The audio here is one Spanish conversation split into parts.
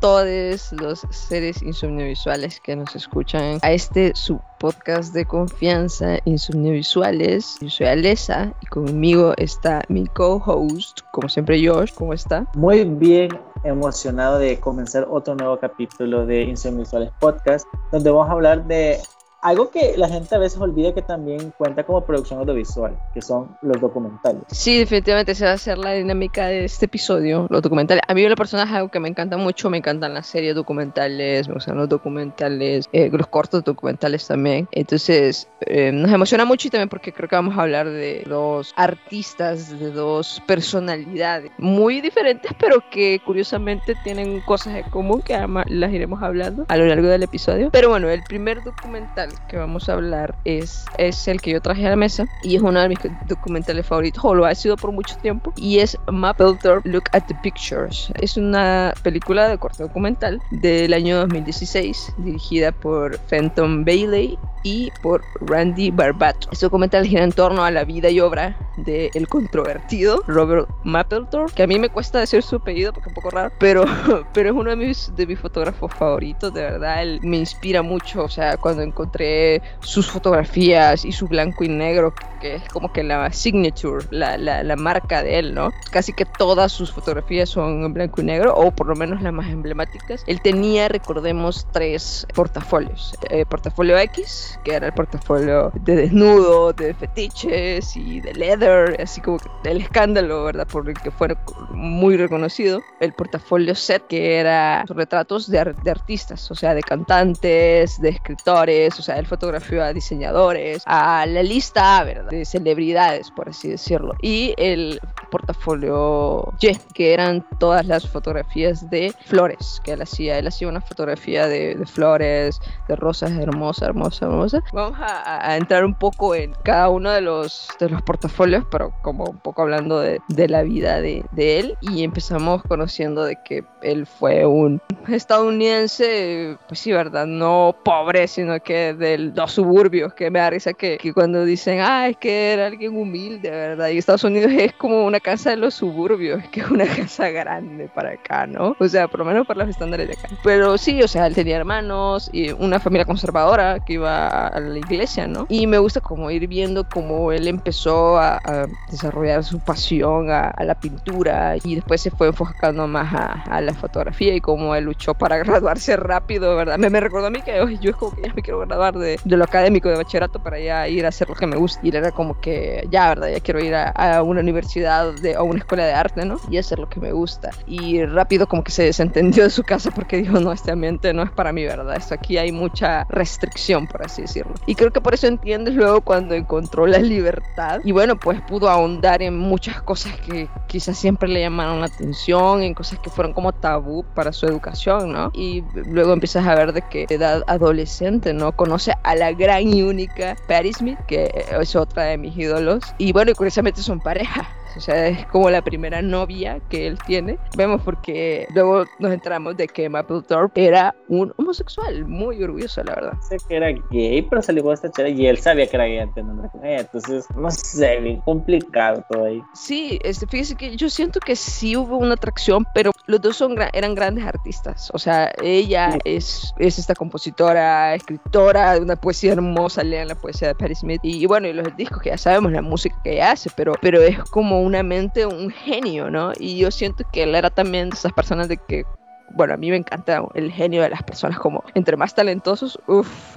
todos los seres insomniovisuales que nos escuchan a este su podcast de confianza insomniovisuales. Yo soy Alesa y conmigo está mi co-host, como siempre Josh. ¿Cómo está? Muy bien, emocionado de comenzar otro nuevo capítulo de Insomniovisuales Podcast, donde vamos a hablar de algo que la gente a veces olvida que también cuenta como producción audiovisual, que son los documentales. Sí, definitivamente se va a hacer la dinámica de este episodio, los documentales. A mí la persona es algo que me encanta mucho, me encantan las series documentales, me gustan los documentales, eh, los cortos documentales también. Entonces, eh, nos emociona mucho y también porque creo que vamos a hablar de dos artistas, de dos personalidades muy diferentes, pero que curiosamente tienen cosas en común que las iremos hablando a lo largo del episodio. Pero bueno, el primer documental que vamos a hablar es, es el que yo traje a la mesa y es uno de mis documentales favoritos, o lo ha sido por mucho tiempo, y es Mapplethorpe Look at the Pictures. Es una película de corte documental del año 2016, dirigida por Fenton Bailey y por Randy Barbato. Este documental gira en torno a la vida y obra del el controvertido Robert Mapplethorpe, que a mí me cuesta decir su apellido porque es un poco raro, pero, pero es uno de mis, de mis fotógrafos favoritos, de verdad, él me inspira mucho, o sea, cuando encontré sus fotografías y su blanco y negro, que es como que la signature, la, la, la marca de él, ¿no? Casi que todas sus fotografías son en blanco y negro, o por lo menos las más emblemáticas. Él tenía, recordemos, tres portafolios. Eh, portafolio X, que era el portafolio de desnudo, de fetiches y de leather, así como el escándalo, ¿verdad? Por el que fue muy reconocido. El portafolio set, que era retratos de, de artistas, o sea, de cantantes, de escritores, o sea, él fotografió a diseñadores, a la lista ¿verdad? De celebridades, por así decirlo. Y el portafolio Y, que eran todas las fotografías de flores que él hacía. Él hacía una fotografía de, de flores, de rosas hermosas, hermosas, hermosas. Vamos a, a, entrar un poco en cada uno de los, de los portafolios, pero como un poco hablando de, de la vida de, de, él. Y empezamos conociendo de que él fue un estadounidense, pues sí, ¿verdad? No pobre, sino que de los suburbios, que me da risa que, que cuando dicen, ah, es que era alguien humilde, ¿verdad? Y Estados Unidos es como una casa de los suburbios, que es una casa grande para acá, ¿no? O sea, por lo menos para los estándares de acá. Pero sí, o sea, él tenía hermanos y una familia conservadora que iba a la iglesia, ¿no? Y me gusta como ir viendo cómo él empezó a, a desarrollar su pasión a, a, la pintura y después se fue enfocando más a, la fotografía y cómo él luchó para graduarse rápido, ¿verdad? Me, me recordó a mí que oh, yo es como que ya me quiero graduar de, de, lo académico, de bachillerato, para ya ir a hacer lo que me gusta. Y él era como que ya, ¿verdad? Ya quiero ir a una universidad de, o una escuela de arte, ¿no? Y hacer lo que me gusta. Y rápido como que se desentendió de su casa porque dijo, no, este ambiente no es para mí, ¿verdad? Esto aquí hay mucha restricción, por así decirlo. Y creo que por eso entiendes luego cuando encontró la libertad. Y bueno, pues pudo ahondar en muchas cosas que quizás siempre le llamaron la atención, en cosas que fueron como tabú para su educación, ¿no? Y luego empiezas a ver de que edad adolescente, ¿no? Conoce a la gran y única Patti Smith, que es otra de mis ídolos. Y bueno, curiosamente son pareja. O sea, es como la primera novia que él tiene. Vemos porque luego nos enteramos de que Mapplethorpe era un homosexual, muy orgulloso, la verdad. Sé que era gay, pero salió con esta chera y él sabía que era gay antes de andar con ella. Entonces, no sé, bien complicado todo ahí. Sí, este, fíjese que yo siento que sí hubo una atracción, pero los dos son, eran grandes artistas. O sea, ella sí. es, es esta compositora, escritora de una poesía hermosa, lean la poesía de Patti Smith. Y, y bueno, y los discos que ya sabemos, la música que ella hace, pero, pero es como una mente, un genio, ¿no? Y yo siento que él era también de esas personas de que bueno, a mí me encanta el genio de las personas, como entre más talentosos, uff,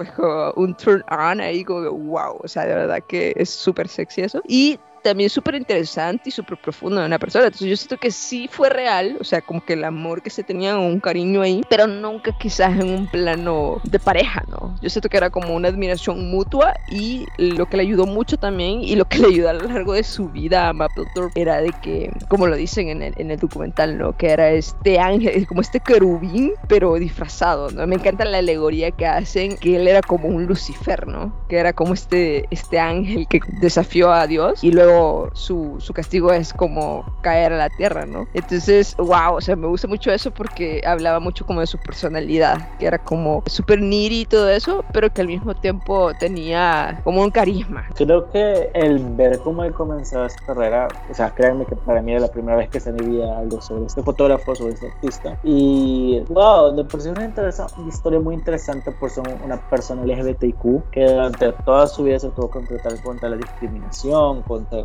un turn on ahí, como wow, o sea, de verdad que es súper sexy eso. Y también súper interesante y súper profundo de una persona. Entonces yo siento que sí fue real, o sea, como que el amor que se tenían, un cariño ahí, pero nunca quizás en un plano de pareja, ¿no? Yo siento que era como una admiración mutua y lo que le ayudó mucho también y lo que le ayudó a lo largo de su vida a Mapplethorpe era de que, como lo dicen en el, en el documental, ¿no? Que era este ángel, como este querubín, pero disfrazado, ¿no? Me encanta la alegoría que hacen, que él era como un Lucifer, ¿no? Que era como este, este ángel que desafió a Dios y luego su, su castigo es como caer a la tierra, ¿no? Entonces, wow, o sea, me gusta mucho eso porque hablaba mucho como de su personalidad, que era como súper niri y todo eso, pero que al mismo tiempo tenía como un carisma. Creo que el ver cómo él comenzó su carrera, o sea, créanme que para mí era la primera vez que se veía algo sobre este fotógrafo, sobre este artista. Y wow, me pareció una, una historia muy interesante por ser una persona LGBTQ que durante toda su vida se tuvo que enfrentar contra la discriminación, contra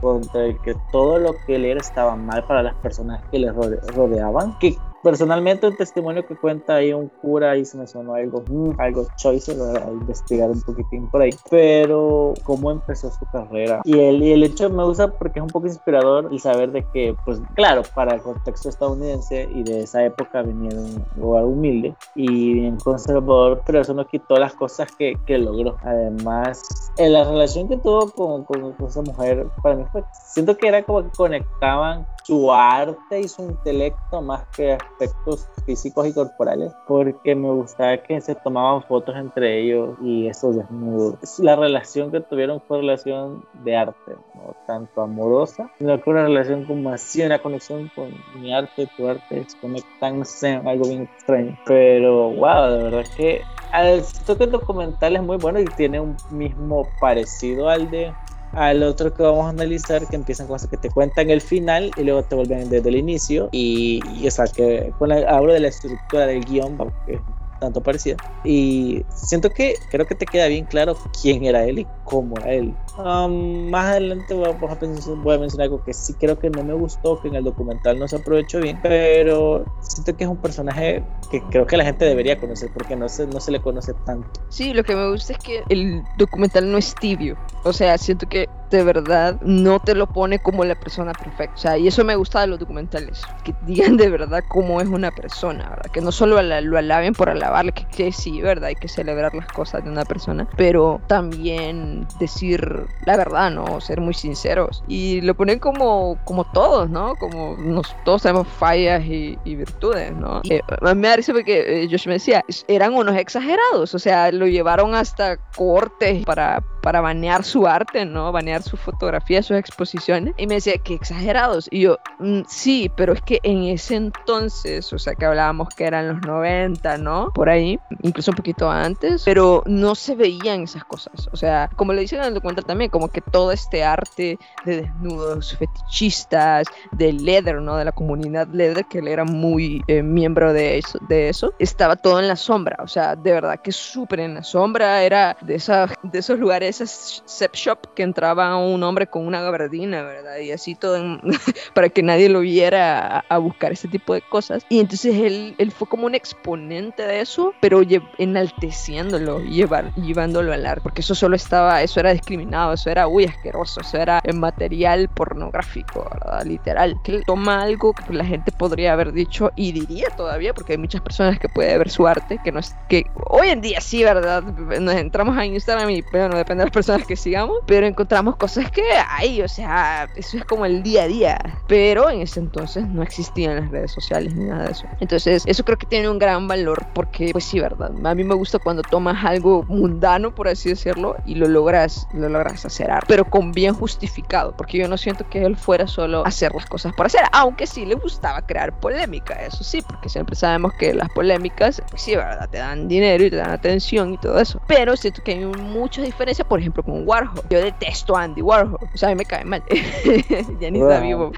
contra el que todo lo que él era estaba mal para las personas que le rodeaban. Que personalmente un testimonio que cuenta ahí un cura y se me sonó algo, mm, algo choice, a investigar un poquitín por ahí, pero cómo empezó su carrera y el, y el hecho me gusta porque es un poco inspirador el saber de que, pues claro, para el contexto estadounidense y de esa época venía de un lugar humilde y bien conservador, pero eso no quitó las cosas que, que logró. Además, en la relación que tuvo con, con, con esa mujer, para mí fue, siento que era como que conectaban su arte y su intelecto más que aspectos físicos y corporales, porque me gustaba que se tomaban fotos entre ellos y esos desnudos. La relación que tuvieron fue relación de arte, no tanto amorosa, sino que una relación como así, una conexión con mi arte, tu arte, se conectan, algo bien extraño. Pero wow, de verdad que el toque documental es muy bueno y tiene un mismo parecido al de al otro que vamos a analizar que empiezan con eso que te cuentan el final y luego te vuelven desde el inicio y, y o sea que con la, hablo de la estructura del guion porque tanto parecida. Y siento que creo que te queda bien claro quién era él y cómo era él. Um, más adelante voy a, voy a, mencionar algo que sí creo que no me gustó, que en el documental no se aprovechó bien, pero siento que es un personaje que creo que la gente debería conocer porque no se, no se le conoce tanto. Sí, lo que me gusta es que el documental no es tibio. O sea, siento que de verdad no te lo pone como la persona perfecta. O sea, y eso me gusta de los documentales, que digan de verdad cómo es una persona, ¿verdad? Que no solo lo alaben por alabarle, que, que sí, ¿verdad? Hay que celebrar las cosas de una persona, pero también decir la verdad, ¿no? Ser muy sinceros. Y lo ponen como, como todos, ¿no? Como nos, todos tenemos fallas y, y virtudes, ¿no? Eh, me da risa porque eh, Josh me decía, eran unos exagerados, o sea, lo llevaron hasta cortes para, para banear su arte, ¿no? Banear su fotografía, sus exposiciones. Y me decía, que exagerados. Y yo, mm, sí, pero es que en ese entonces, o sea, que hablábamos que eran los 90, ¿no? Por ahí, incluso un poquito antes, pero no se veían esas cosas. O sea, como le dicen en el documental también, como que todo este arte de desnudos fetichistas, de leather, ¿no? De la comunidad leather, que él era muy eh, miembro de eso, de eso, estaba todo en la sombra. O sea, de verdad que súper en la sombra. Era de, esa, de esos lugares, esas sep shop que entraba un hombre con una gabardina, ¿verdad? Y así todo para que nadie lo viera a, a, buscar ese tipo de cosas. Y entonces él, él fue como un exponente de eso, pero enalteciéndolo, llevar, llevándolo al arte, porque eso solo estaba, eso era discriminado, eso era, uy, asqueroso, eso era material pornográfico, ¿verdad? Literal. Toma algo que la gente podría haber dicho y diría todavía, porque hay muchas personas que puede ver su arte, que no es, que hoy en día sí, ¿verdad? Nos entramos a Instagram y, bueno, depende de las personas que sigamos, pero encontramos cosas que hay, o sea, eso es como el día a día, pero en ese entonces no existían las redes sociales ni nada de eso. Entonces, eso creo que tiene un gran valor porque, pues sí, ¿verdad? A mí me gusta cuando tomas algo mundano, por así decirlo, y lo logras, lo logras hacer arte, pero con bien justificado, porque yo no siento que él fuera solo a hacer las cosas por hacer, aunque sí le gustaba crear polémica, eso sí, porque siempre sabemos que las polémicas, pues sí, ¿verdad? Te dan dinero y te dan atención y todo eso, pero siento que hay mucha diferencia, por ejemplo, con Warhol. Yo detesto a Andy Warhol, o sea, a mí me cae mal, ya ni wow. está vivo.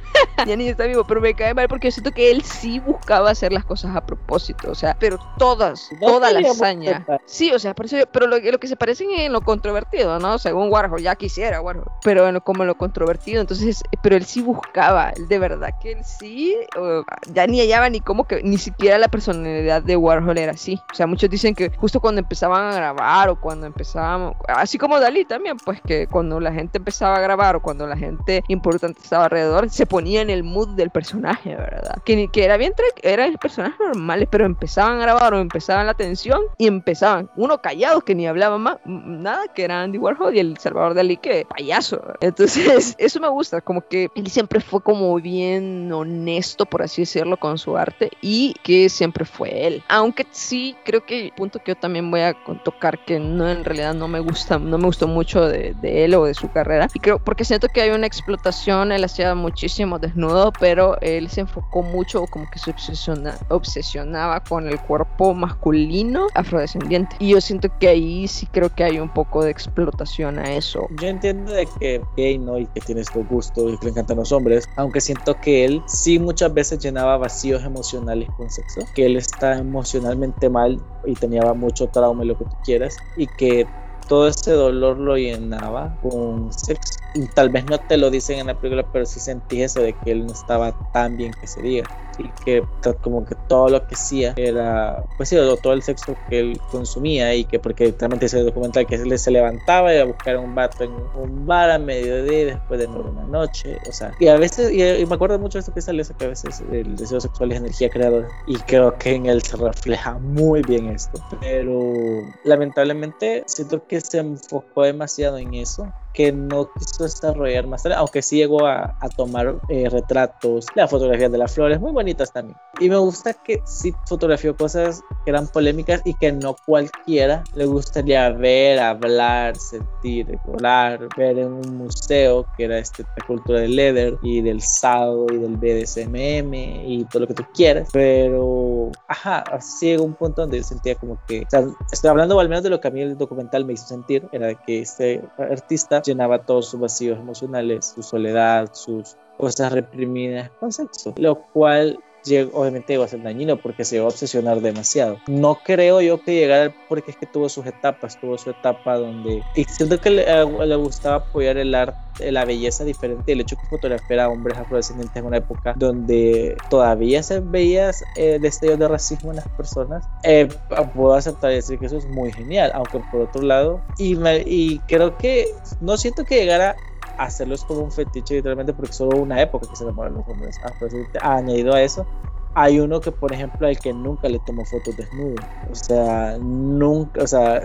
Danny está vivo, pero me cae mal porque siento que él sí buscaba hacer las cosas a propósito, o sea, pero todas, toda la hazaña. Sí, o sea, pero lo, lo, que se parece en lo controvertido, ¿no? Según Warhol, ya quisiera Warhol, pero en como lo controvertido, entonces, pero él sí buscaba, de verdad que él sí, ya ni hallaba ni como que, ni siquiera la personalidad de Warhol era así. O sea, muchos dicen que justo cuando empezaban a grabar o cuando empezaban, así como Dalí también, pues que cuando la gente empezaba a grabar o cuando la gente importante estaba alrededor, se ponía en el mood del personaje, ¿verdad? Que, que era bien, eran personajes normales, pero empezaban a grabar o empezaban la tensión y empezaban, uno callado que ni hablaba más, nada, que era Andy Warhol y el Salvador Dalí que payaso. Entonces, eso me gusta, como que él siempre fue como bien honesto, por así decirlo, con su arte y que siempre fue él. Aunque sí creo que el punto que yo también voy a tocar que no en realidad no me gusta, no me gustó mucho de, de él o de su carrera. Y creo, porque siento que hay una explotación, él hacía muchísimo desnudo, pero él se enfocó mucho, como que se obsesiona, obsesionaba con el cuerpo masculino afrodescendiente. Y yo siento que ahí sí creo que hay un poco de explotación a eso. Yo entiendo de que gay, ¿no? Y que tiene estos gustos y que le encantan los hombres, aunque siento que él sí muchas veces llenaba vacíos emocionales con sexo, que él está emocionalmente mal y tenía mucho trauma y lo que tú quieras, y que todo ese dolor lo llenaba con sexo. Y tal vez no te lo dicen en la película, pero sí sentí eso de que él no estaba tan bien que se diga. Y que como que todo lo que hacía era, pues sí, todo el sexo que él consumía y que porque literalmente ese documental que él se levantaba y a buscar un vato en un bar a mediodía después de una noche, o sea, y a veces, y, me acuerdo mucho de esto que sale, eso que a veces el deseo sexual es energía creadora y creo que en él se refleja muy bien esto, pero lamentablemente siento que se enfocó demasiado en eso que no quiso desarrollar más tarde, aunque sí llegó a, tomar eh, retratos, las fotografías de las flores, muy bonitas también. Y me gusta que sí fotografió cosas que eran polémicas y que no cualquiera le gustaría ver, hablar, sentir, recordar, ver en un museo que era este, cultura del leather y del sado y del BDSMM y todo lo que tú quieras. Pero, ajá, así llegó un punto donde sentía como que, o sea, estoy hablando al menos de lo que a mí el documental me hizo sentir, era que este artista llenaba todos sus vacíos emocionales, su soledad, sus cosas reprimidas con sexo, lo cual obviamente llegó a ser dañino porque se iba a obsesionar demasiado. No creo yo que llegara porque es que tuvo sus etapas, tuvo su etapa donde... Y siento que le, le gustaba apoyar el arte, la belleza diferente, el hecho que fotografiara a hombres afrodescendientes en una época donde todavía se veía eh, destellos de racismo en las personas, eh, puedo aceptar y decir que eso es muy genial, aunque por otro lado, y, y creo que no siento que llegara hacerlos como un fetiche literalmente porque solo una época que se enamoran los hombres. Añadido a eso hay uno que por ejemplo al que nunca le tomó fotos desnudo. O sea nunca o sea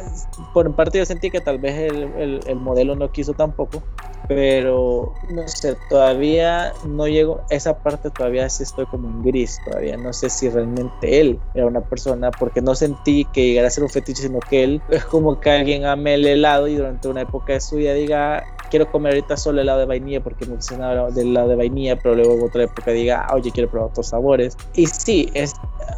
por parte yo sentí que tal vez el, el, modelo no quiso tampoco pero no sé todavía no llego esa parte todavía sí estoy como en gris todavía no sé si realmente él era una persona porque no sentí que llegara a ser un fetiche sino que él es como que alguien ame el helado y durante una época de su vida diga quiero comer ahorita solo helado de vainilla porque me gusta del helado de vainilla, pero luego otra época diga, ah, oye, quiero probar otros sabores. Y sí, es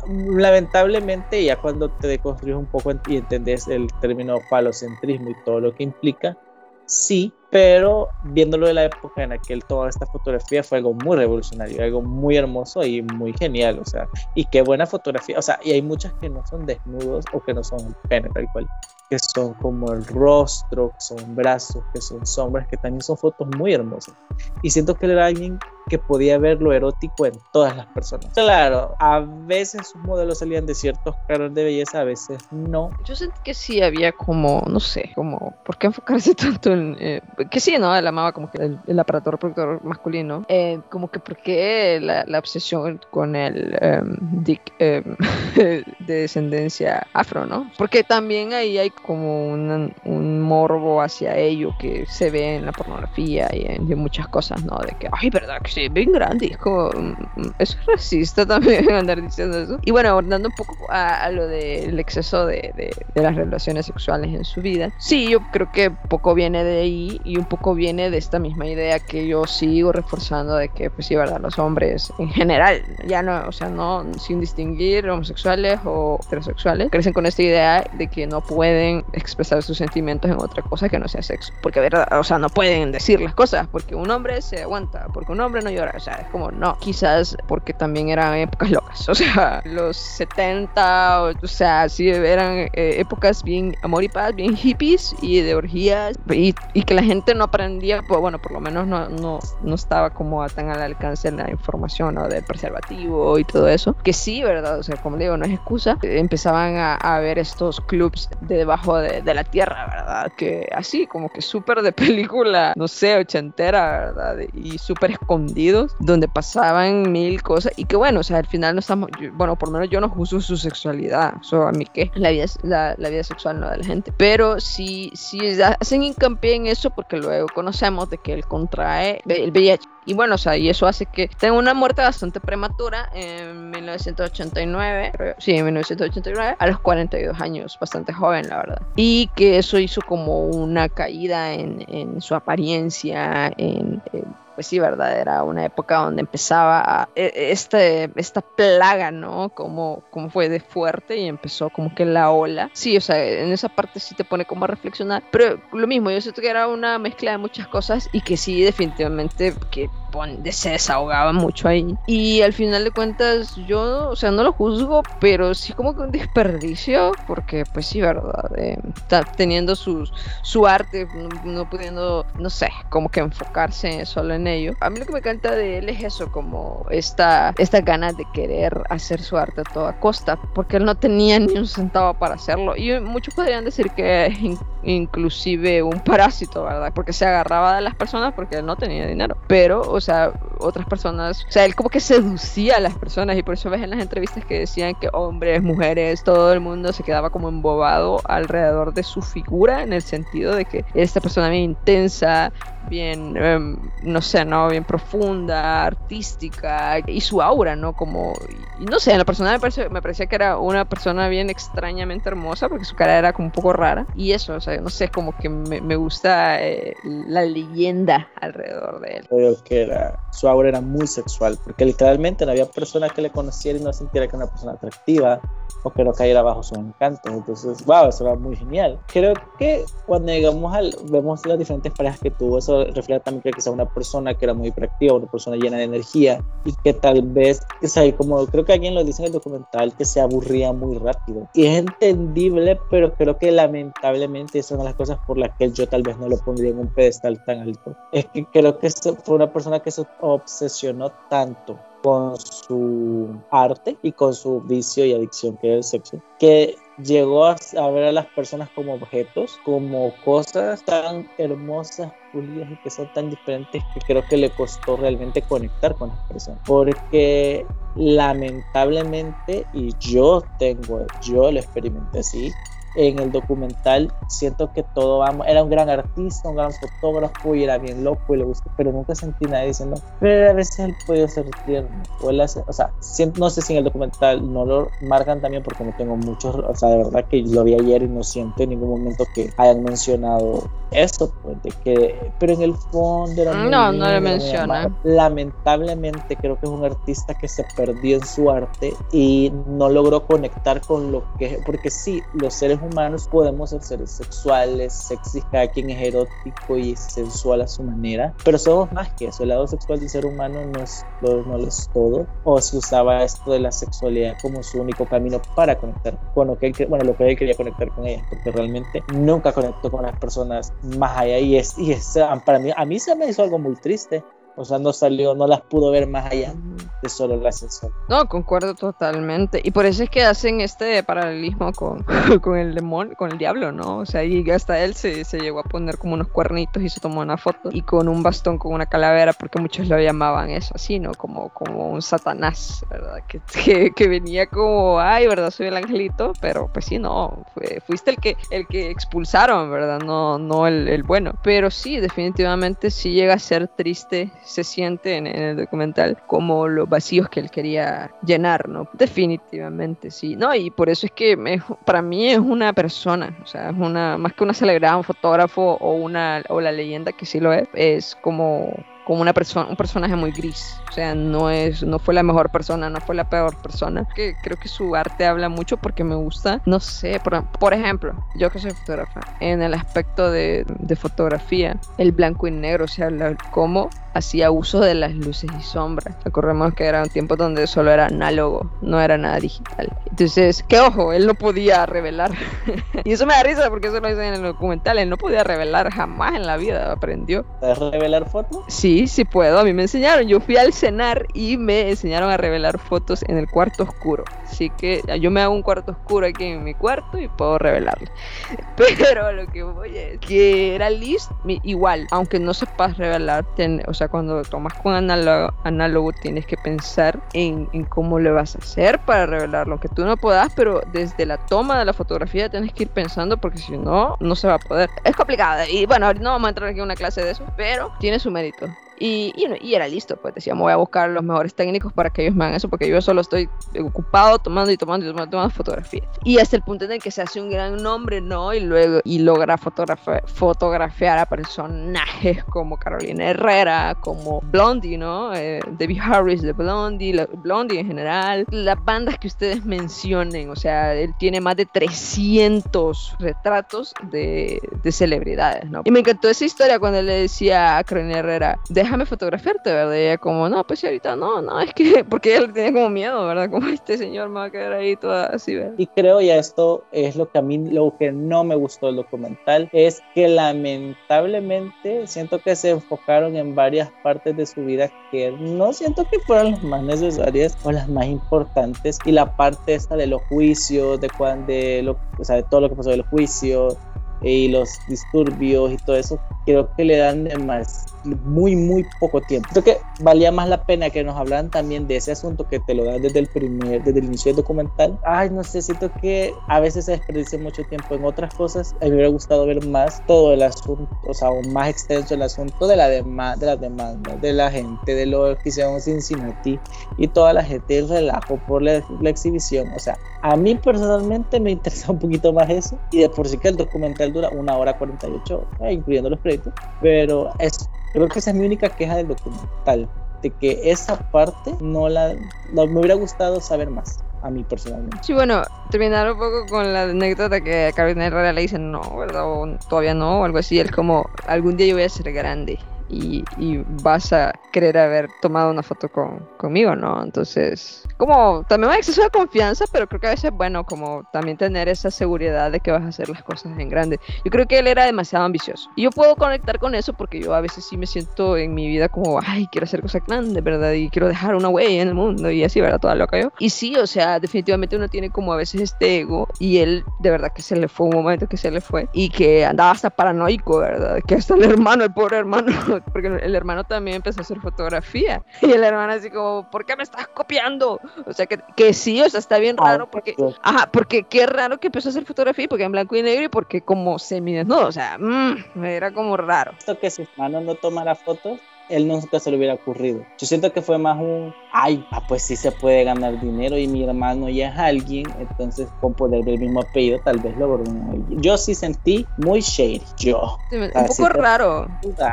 lamentablemente ya cuando te deconstruyes un poco y entendés el término falocentrismo y todo lo que implica, sí, pero viéndolo de la época en la que él toda esta fotografía fue algo muy revolucionario, algo muy hermoso y muy genial, o sea, y qué buena fotografía, o sea, y hay muchas que no son desnudos o que no son pene tal cual, que son como el rostro, que son brazos, que son sombras, que también son fotos muy hermosas. Y siento que era alguien que podía ver lo erótico en todas las personas. Claro, a veces sus modelos salían de ciertos caras de belleza, a veces no. Yo sentí que sí había como, no sé, como, ¿por qué enfocarse tanto en... Eh, que sí, ¿no? Él amaba como que el, aparato reproductor masculino. Eh, como que porque la, la obsesión con el em, dick em, de descendencia afro, ¿no? Porque también ahí hay como un, un morbo hacia ello que se ve en la pornografía y en, en muchas cosas, ¿no? De que, ay, ¿verdad que sí, bien grande. Es como, mm, es racista también andar diciendo eso. Y bueno, abordando un poco a, lo del exceso de, de, las relaciones sexuales en su vida. Sí, yo creo que poco viene de ahí y un poco viene de esta misma idea que yo sigo reforzando de que, pues sí, verdad, los hombres en general, ya no, o sea, no, sin distinguir homosexuales o heterosexuales, crecen con esta idea de que no pueden expresar sus sentimientos en otra cosa que no sea sexo. Porque, verdad, o sea, no pueden decir las cosas porque un hombre se aguanta, porque un hombre no llora, o sea, es como, no, quizás porque también eran épocas locas, o sea, los 70, o, sea, sí, eran eh, épocas bien amor y paz, bien hippies y de orgías, y, y, que la gente no aprendía, pues bueno, por lo menos no, no, no estaba como tan al alcance la información ¿no? del preservativo y todo eso, que sí, ¿verdad? O sea, como digo, no es excusa, empezaban a, a ver estos clubs de debajo de, de la tierra, ¿verdad? Que así, como que súper de película, no sé, ochentera, ¿verdad? Y súper escondidos, donde pasaban mil cosas y que bueno, o sea, al final no estamos, bueno, por lo menos yo no juzgo su sexualidad, eso a mí que la vida, la, la vida sexual no de la gente, pero sí, sí hacen hincapié en eso porque luego conocemos de que él contrae el VIH y bueno, o sea, y eso hace que tenga una muerte bastante prematura en 1989, sí, en 1989, a los 42 años, bastante joven, la verdad. Y que eso hizo como una caída en, en su apariencia, en, en pues sí, ¿verdad? Era una época donde empezaba e, este, esta plaga, ¿no? Como, como fue de fuerte y empezó como que la ola. Sí, o sea, en esa parte sí te pone como a reflexionar, pero lo mismo, yo siento que era una mezcla de muchas cosas y que sí, definitivamente, que se desahogaba mucho ahí. Y al final de cuentas, yo, o sea, no lo juzgo, pero sí como que un desperdicio, porque pues sí, ¿verdad? Eh, está teniendo su, su arte, no, no, pudiendo, no sé, como que enfocarse solo en ello. A mí lo que me encanta de él es eso, como esta, esta ganas de querer hacer su arte a toda costa, porque él no tenía ni un centavo para hacerlo. Y muchos podrían decir que inclusive un parásito, ¿verdad? Porque se agarraba de las personas porque él no tenía dinero. Pero, o sea, otras personas, o sea, él como que seducía a las personas y por eso ves en las entrevistas que decían que hombres, mujeres, todo el mundo se quedaba como embobado alrededor de su figura en el sentido de que esta persona bien intensa, bien, um, no sé, ¿no? Bien profunda, artística y su aura, ¿no? Como, y no sé, la persona me, pareció, me parecía que era una persona bien extrañamente hermosa porque su cara era como un poco rara y eso, o sea, no sé, como que me, me gusta eh, la leyenda alrededor de él. Creo que era, su aura era muy sexual porque literalmente no había persona que le conociera y no sintiera que era una persona atractiva o que no cayera bajo su encanto. Entonces, wow, eso era muy genial. Creo que cuando llegamos al, vemos las diferentes parejas que tuvo, eso refleja también que quizá una persona que era muy hiperactiva, una persona llena de energía y que tal vez, o sea, como creo que alguien lo dice en el documental, que se aburría muy rápido. Y es entendible, pero creo que lamentablemente es una de las cosas por las que yo tal vez no lo pondría en un pedestal tan alto. Es que creo que fue una persona que se obsesionó tanto con su arte y con su vicio y adicción que es el sexo, que llegó a, ver a las personas como objetos, como cosas tan hermosas, pulidas y que son tan diferentes que creo que le costó realmente conectar con las personas. Porque lamentablemente, y yo tengo, yo lo experimenté así, en el documental siento que todo vamos, era un gran artista, un gran fotógrafo y era bien loco y le gustó, pero nunca sentí nadie diciendo, pero a veces él puede ser tierno, o, él hace, o sea, no sé si en el documental no lo marcan también porque no tengo muchos, o sea, de verdad que lo vi ayer y no siento en ningún momento que hayan mencionado eso, pues, de que, pero en el fondo era No, no le menciona. Lamentablemente creo que es un artista que se perdió en su arte y no logró conectar con lo que, porque sí, los seres humanos podemos ser seres sexuales, cada quien es erótico y sensual a su manera, pero somos más que eso. El lado sexual del ser humano no es, no es todo. O se usaba esto de la sexualidad como su único camino para conectar con lo que él, bueno, lo que él quería conectar con ella, porque realmente nunca conectó con las personas más allá. Y es, y es para mí, a mí se me hizo algo muy triste o sea, no salió, no las pudo ver más allá de solo la ascensor. No, concuerdo totalmente. Y por eso es que hacen este paralelismo con, con el demonio, con el diablo, ¿no? O sea, y hasta él se, se, llegó a poner como unos cuernitos y se tomó una foto. Y con un bastón, con una calavera, porque muchos lo llamaban eso así, ¿no? Como, como un satanás, ¿verdad? Que, que, que venía como, ay, ¿verdad? Soy el angelito, pero pues sí, no. Fue, fuiste el que, el que expulsaron, ¿verdad? No, no el, el bueno. Pero sí, definitivamente sí llega a ser triste se siente en, el documental como los vacíos que él quería llenar, ¿no? Definitivamente, sí. No, y por eso es que para mí es una persona, o sea, es una, más que una celebridad, un fotógrafo o, una, o la leyenda que sí lo es, es como como una persona, un personaje muy gris. O sea, no es, no fue la mejor persona, no fue la peor persona. Que creo que su arte habla mucho porque me gusta. No sé, por, por ejemplo, yo que soy fotógrafa, en el aspecto de, de fotografía, el blanco y negro, o sea, cómo hacía uso de las luces y sombras. Recordemos que era un tiempo donde solo era análogo, no era nada digital. Entonces, qué ojo, él no podía revelar. y eso me da risa porque eso lo dicen en el documental. Él no podía revelar jamás en la vida, aprendió. ¿Puedes revelar fotos? Sí, sí puedo. A mí me enseñaron. Yo fui al cenar y me enseñaron a revelar fotos en el cuarto oscuro. Así que yo me hago un cuarto oscuro aquí en mi cuarto y puedo revelarle. Pero lo que voy es que era listo, igual, aunque no sepas revelar, o sea, cuando tomas con análogo, análogo tienes que pensar en, en, cómo le vas a hacer para revelarlo, que tú no puedas, pero desde la toma de la fotografía tienes que ir pensando porque si no, no se va a poder. Es complicado y bueno, no vamos a entrar aquí en una clase de eso, pero tiene su mérito. Y, y, era listo, pues decía, voy a buscar los mejores técnicos para que ellos me hagan eso, porque yo solo estoy ocupado tomando y tomando y tomando, tomando fotografías. Y hasta el punto en el que se hace un gran nombre, ¿no? Y luego, y logra fotografiar a personajes como Carolina Herrera, como Blondie, ¿no? Eh, Debbie Harris de Blondie, Blondie en general, las bandas que ustedes mencionen, o sea, él tiene más de 300 retratos de, de celebridades, ¿no? Y me encantó esa historia cuando le decía a Carolina Herrera, deja déjame fotografiarte, ¿verdad? Y ella como, no, pues ahorita no, no, es que, porque ella tenía como miedo, ¿verdad? Como este señor me va a quedar ahí toda así, ¿verdad? Y creo ya esto es lo que a mí, lo que no me gustó del documental, es que lamentablemente siento que se enfocaron en varias partes de su vida que no siento que fueran las más necesarias o las más importantes. Y la parte esta de los juicios, de, cuando, de, lo, o sea, de todo lo que pasó del juicio, y los disturbios y todo eso, creo que le dan más, muy, muy poco tiempo. Creo que valía más la pena que nos hablaran también de ese asunto que te lo dan desde el primer, desde el inicio del documental. Ay, no sé, siento que a veces se desperdicia mucho tiempo en otras cosas. A mí me hubiera gustado ver más todo el asunto, o sea, más extenso el asunto de la demanda, de las demandas, de la gente, de lo que hicieron en Cincinnati y toda la gente, el relajo por la, la exhibición. O sea, a mí personalmente me interesa un poquito más eso y de por sí que el documental dura una hora 48, eh, incluyendo los créditos, pero es, creo que esa es mi única queja del documental, de que esa parte no la, me hubiera gustado saber más a mí personalmente. Sí, bueno, terminar un poco con la anécdota que a Carolina Herrera le dicen no, ¿verdad? O todavía no, o algo así. Él como, algún día yo voy a ser grande y, y vas a querer haber tomado una foto con, conmigo, ¿no? Entonces, como también un exceso de confianza, pero creo que a veces es bueno como también tener esa seguridad de que vas a hacer las cosas en grande. Yo creo que él era demasiado ambicioso. Y yo puedo conectar con eso porque yo a veces sí me siento en mi vida como, ay, quiero hacer cosas grandes, ¿verdad? Y quiero dejar una huella en el mundo y así, ¿verdad? Toda loca yo. Y sí, o sea, definitivamente uno tiene como a veces este ego y él de verdad que se le fue un momento que se le fue y que andaba hasta paranoico, ¿verdad? Que hasta el hermano, el pobre hermano, porque el hermano también empezó a hacer fotografía y el hermano así como, ¿por qué me estás copiando? O sea, que, que sí, o sea, está bien ah, raro porque, ajá, porque qué raro que empezó a hacer fotografía porque en blanco y negro y porque como semi no o sea, mmm, era como raro. Esto que su hermano no tomara fotos él nunca se le hubiera ocurrido. Yo siento que fue más un, ay, ah, pues sí se puede ganar dinero y mi hermano ya es alguien, entonces con poder del mismo apellido tal vez lo Yo sí sentí muy shady, yo. un poco raro,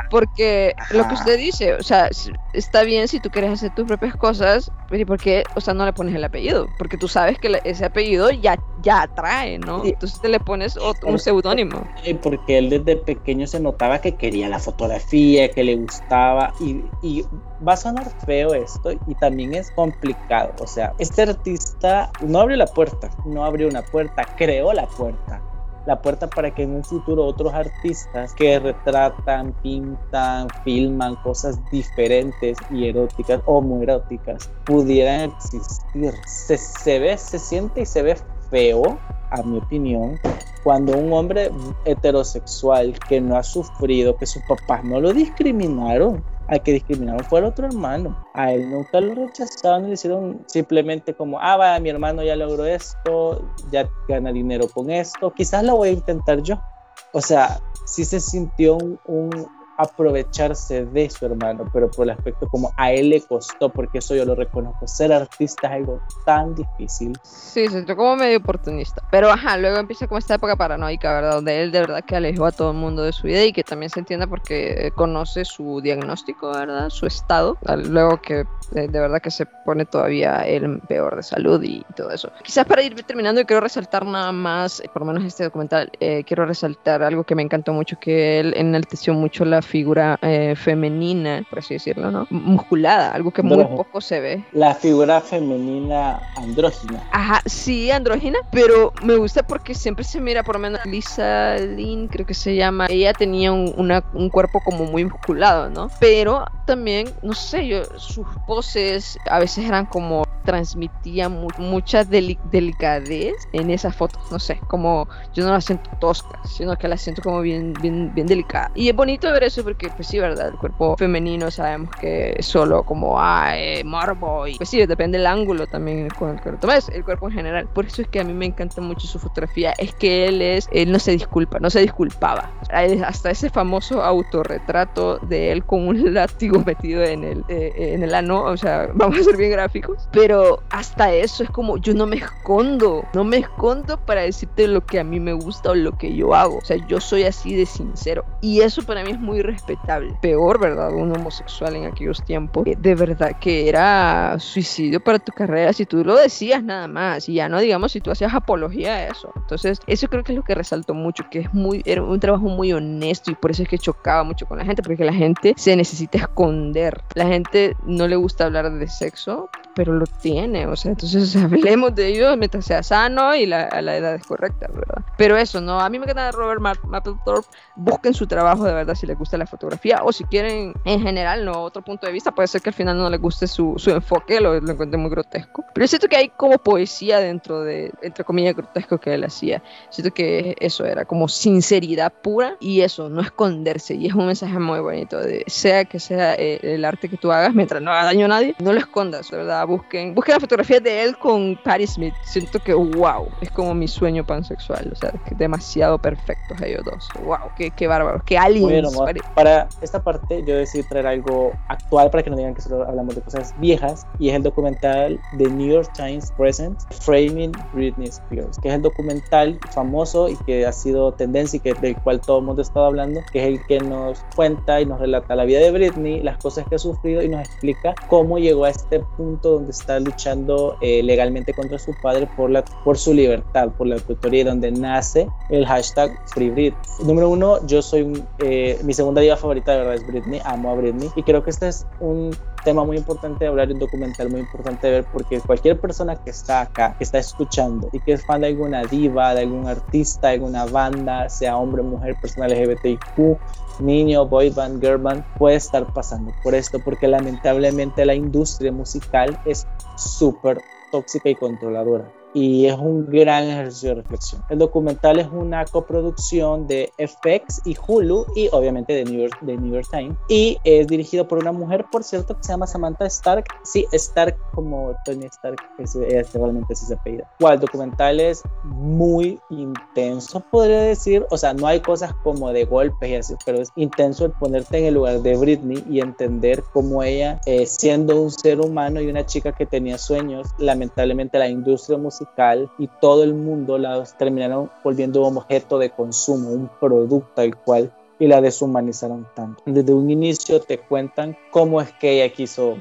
porque lo que usted dice, o sea, está bien si tú quieres hacer tus propias cosas, pero ¿y por qué, o sea, no le pones el apellido? Porque tú sabes que ese apellido ya, ya atrae, ¿no? Entonces te le pones un seudónimo. Porque él desde pequeño se notaba que quería la fotografía, que le gustaba y, va a sonar feo esto y también es complicado. O sea, este artista no abrió la puerta, no abrió una puerta, creó la puerta. La puerta para que en un futuro otros artistas que retratan, pintan, filman cosas diferentes y eróticas o muy eróticas pudieran existir. Se, se ve, se siente y se ve feo, a mi opinión, cuando un hombre heterosexual que no ha sufrido, que sus papás no lo discriminaron, al que discriminaron fue el otro hermano. A él nunca lo rechazaron le hicieron simplemente como, ah, va, mi hermano ya logró esto, ya gana dinero con esto, quizás lo voy a intentar yo. O sea, sí se sintió un, aprovecharse de su hermano, pero por el aspecto como a él le costó, porque eso yo lo reconozco, ser artista es algo tan difícil. Sí, se entró como medio oportunista, pero ajá, luego empieza como esta época paranoica, ¿verdad? Donde él de verdad que alejó a todo el mundo de su vida y que también se entienda porque conoce su diagnóstico, ¿verdad? Su estado, luego que de, verdad que se pone todavía el peor de salud y todo eso. Quizás para ir terminando, quiero resaltar nada más, por lo menos este documental, eh, quiero resaltar algo que me encantó mucho, que él enalteció mucho la figura eh, femenina, por así decirlo, ¿no? Musculada, algo que muy poco se ve. La figura femenina andrógina. Ajá, sí, andrógina, pero me gusta porque siempre se mira, por lo menos Lisa Lynn, creo que se llama, ella tenía un, un cuerpo como muy musculado, ¿no? Pero también, no sé, yo, sus poses a veces eran como transmitían mucha delicadez en esas fotos, no sé, como yo no la siento tosca, sino que la siento como bien, bien, bien delicada. Y es bonito ver eso porque, pues sí, ¿verdad? El cuerpo femenino sabemos que es solo como, ah, morbo, y pues sí, depende del ángulo también con el cuerpo. Tomas el cuerpo en general. Por eso es que a mí me encanta mucho su fotografía, es que él es, él no se disculpa, no se disculpaba. Hasta ese famoso autorretrato de él con un látigo metido en el, eh, en el ano, o sea, vamos a ser bien gráficos, pero hasta eso es como, yo no me escondo, no me escondo para decirte lo que a mí me gusta o lo que yo hago, o sea, yo soy así de sincero y eso para mí es muy respetable. Peor, ¿verdad? Un homosexual en aquellos tiempos, de verdad que era suicidio para tu carrera si tú lo decías nada más y ya no digamos si tú hacías apología a eso. Entonces, eso creo que es lo que resaltó mucho, que es muy, era un trabajo muy honesto y por eso es que chocaba mucho con la gente, porque la gente se necesita esconder. La gente no le gusta hablar de sexo, pero lo tiene, o sea, entonces hablemos de ello mientras sea sano y la, la edad es correcta, ¿verdad? Pero eso, ¿no? A mí me encanta Robert Mapplethorpe, busquen su trabajo de verdad si les gusta la fotografía o si quieren en general, ¿no? Otro punto de vista, puede ser que al final no les guste su, su enfoque, lo, lo encuentre muy grotesco, pero siento que hay como poesía dentro de, entre comillas, grotesco que él hacía, siento que eso era como sinceridad pura y eso, no esconderse, y es un mensaje muy bonito, de sea que sea eh, el arte que tú hagas, mientras no haga daño a nadie, no lo escondas, ¿verdad? Busquen, busquen la fotografía de él con Patti Smith. Siento que, wow, es como mi sueño pansexual. O sea, que demasiado perfectos ellos dos. Wow, qué, qué bárbaros, qué aliens. Para esta parte, yo decidí traer algo actual para que no digan que solo hablamos de cosas viejas. Y es el documental de New York Times Present, Framing Britney Spears, que es el documental famoso y que ha sido tendencia y que, del cual todo el mundo ha estado hablando, que es el que nos cuenta y nos relata la vida de Britney, las cosas que ha sufrido y nos explica cómo llegó a este punto donde está luchando eh, legalmente contra su padre por, la, por su libertad, por la tutoría, donde nace el hashtag Free Número uno, yo soy eh, mi segunda diva favorita de verdad es Britney, amo a Britney. Y creo que este es un tema muy importante de hablar y un documental muy importante de ver porque cualquier persona que está acá, que está escuchando y que es fan de alguna diva, de algún artista, de alguna banda, sea hombre, mujer, persona LGBTIQ, niño, boy band, girl band, puede estar pasando por esto porque lamentablemente la industria musical es súper tóxica y controladora y es un gran ejercicio de reflexión. El documental es una coproducción de FX y Hulu y obviamente de New York, de New York Times y es dirigido por una mujer, por cierto, que se llama Samantha Stark. Sí, Stark como Tony Stark, que es, realmente así se apellida. el documental es muy intenso, podría decir. O sea, no hay cosas como de golpes y así, pero es intenso el ponerte en el lugar de Britney y entender cómo ella, eh, siendo un ser humano y una chica que tenía sueños, lamentablemente la industria musical y todo el mundo la terminaron volviendo un objeto de consumo, un producto al cual y la deshumanizaron tanto. Desde un inicio te cuentan cómo es que ella quiso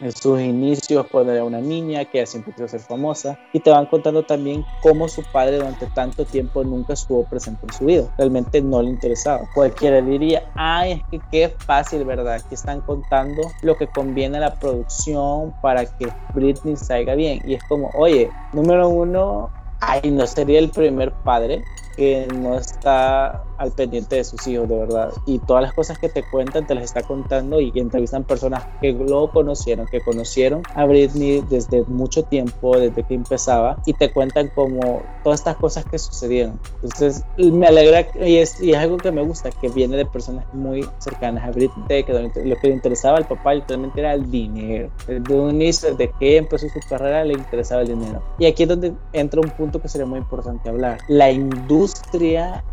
en sus inicios cuando era una niña que siempre quiso ser famosa y te van contando también cómo su padre durante tanto tiempo nunca estuvo presente en su vida. Realmente no le interesaba. Cualquiera diría ay es que qué fácil verdad que están contando lo que conviene a la producción para que Britney salga bien y es como oye número uno ay no sería el primer padre que no está al pendiente de sus hijos, de verdad. Y todas las cosas que te cuentan, te las está contando y entrevistan personas que lo conocieron, que conocieron a Britney desde mucho tiempo, desde que empezaba, y te cuentan como todas estas cosas que sucedieron. Entonces, me alegra y es, y es algo que me gusta, que viene de personas muy cercanas a Britney, que lo que le interesaba al papá literalmente era el dinero. Desde un inicio, desde que empezó su carrera, le interesaba el dinero. Y aquí es donde entra un punto que sería muy importante hablar. La industria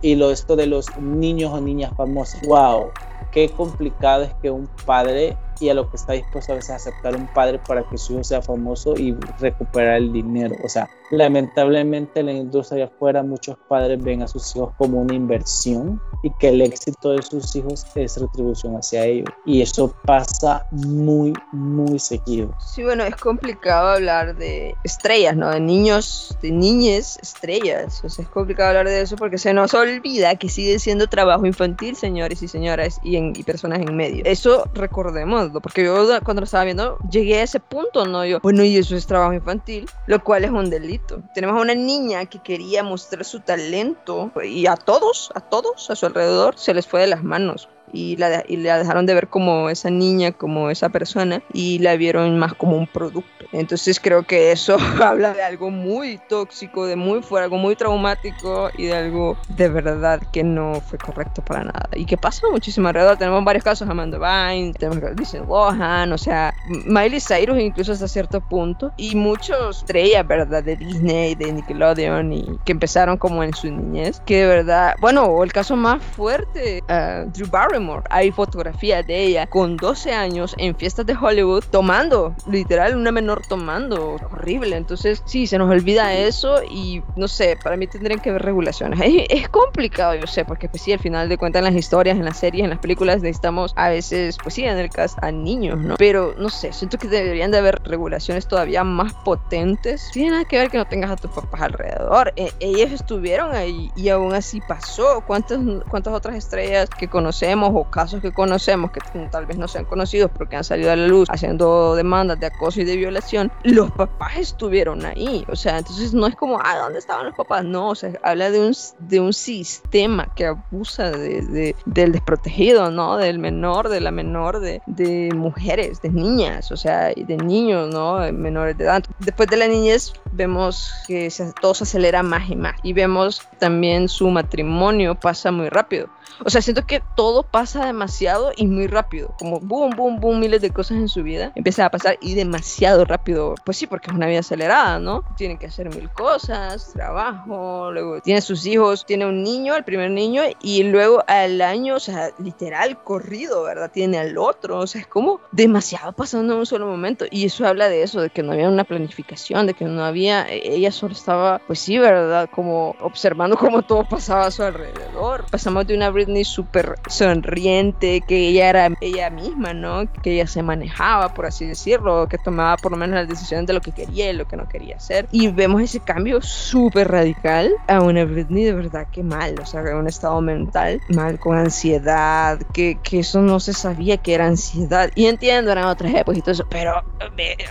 y lo esto de los niños o niñas famosos. Wow, qué complicado es que un padre y a lo que está dispuesto a veces a aceptar un padre para que su hijo sea famoso y recuperar el dinero. O sea, lamentablemente en la industria afuera muchos padres ven a sus hijos como una inversión y que el éxito de sus hijos es retribución hacia ellos. Y eso pasa muy, muy seguido. Sí, bueno, es complicado hablar de estrellas, ¿no? De niños, de niñes estrellas. O sea, es complicado hablar de eso porque se nos olvida que sigue siendo trabajo infantil, señores y señoras, y, en, y personas en medio. Eso recordemos porque yo cuando lo estaba viendo llegué a ese punto, ¿no? Yo, bueno, y eso es trabajo infantil, lo cual es un delito. Tenemos a una niña que quería mostrar su talento y a todos, a todos a su alrededor se les fue de las manos y la, y la dejaron de ver como esa niña, como esa persona y la vieron más como un producto. Entonces creo que eso habla de algo muy tóxico, de muy fuera, algo muy traumático y de algo de verdad que no fue correcto para nada. Y que pasa muchísimo alrededor. Tenemos varios casos, Amanda Vine, tenemos Disney Lohan, o sea, Miley Cyrus incluso hasta cierto punto y muchos estrellas, ¿verdad? De Disney, de Nickelodeon y que empezaron como en su niñez, que de verdad, bueno, el caso más fuerte, uh, Drew Barrymore hay fotografías de ella con 12 años en fiestas de Hollywood tomando, literal, una menor tomando. Horrible. Entonces, sí, se nos olvida eso y no sé, para mí tendrían que haber regulaciones. Es, complicado, yo sé, porque pues sí, al final de cuentas en las historias, en las series, en las películas necesitamos a veces, pues sí, en el caso a niños, ¿no? Pero no sé, siento que deberían de haber regulaciones todavía más potentes. Tiene nada que ver que no tengas a tus papás alrededor. E, ellos estuvieron ahí y aún así pasó. ¿Cuántas, cuántas otras estrellas que conocemos o casos que conocemos, que tal vez no sean conocidos porque han salido a la luz haciendo demandas de acoso y de violación, los papás estuvieron ahí. O sea, entonces no es como, ah, ¿dónde estaban los papás? No, o sea, habla de un, de un sistema que abusa de, del desprotegido, ¿no? Del menor, de la menor, de, de mujeres, de niñas, o sea, de niños, ¿no? menores de edad. Después de la niñez vemos que todo se acelera más y más. Y vemos también su matrimonio pasa muy rápido. O sea, siento que todo pasa demasiado y muy rápido. Como boom, boom, boom, miles de cosas en su vida. Empieza a pasar y demasiado rápido. Pues sí, porque es una vida acelerada, ¿no? Tiene que hacer mil cosas, trabajo, luego tiene sus hijos, tiene un niño, el primer niño, y luego al año, o sea, literal, corrido, ¿verdad? Tiene al otro. O sea, es como demasiado pasando en un solo momento. Y eso habla de eso, de que no había una planificación, de que no había, e-, ella solo estaba, pues sí, ¿verdad? Como observando cómo todo pasaba a su alrededor. Pasamos de una Britney súper sonriente, que ella era ella misma, ¿no? Que ella se manejaba, por así decirlo, que tomaba por lo menos las decisiones de lo que quería y lo que no quería hacer. Y vemos ese cambio súper radical a una Britney de verdad que mal, o sea, un estado mental mal, con ansiedad, que, que eso no se sabía que era ansiedad. Y entiendo, eran otras épocas y todo eso, pero,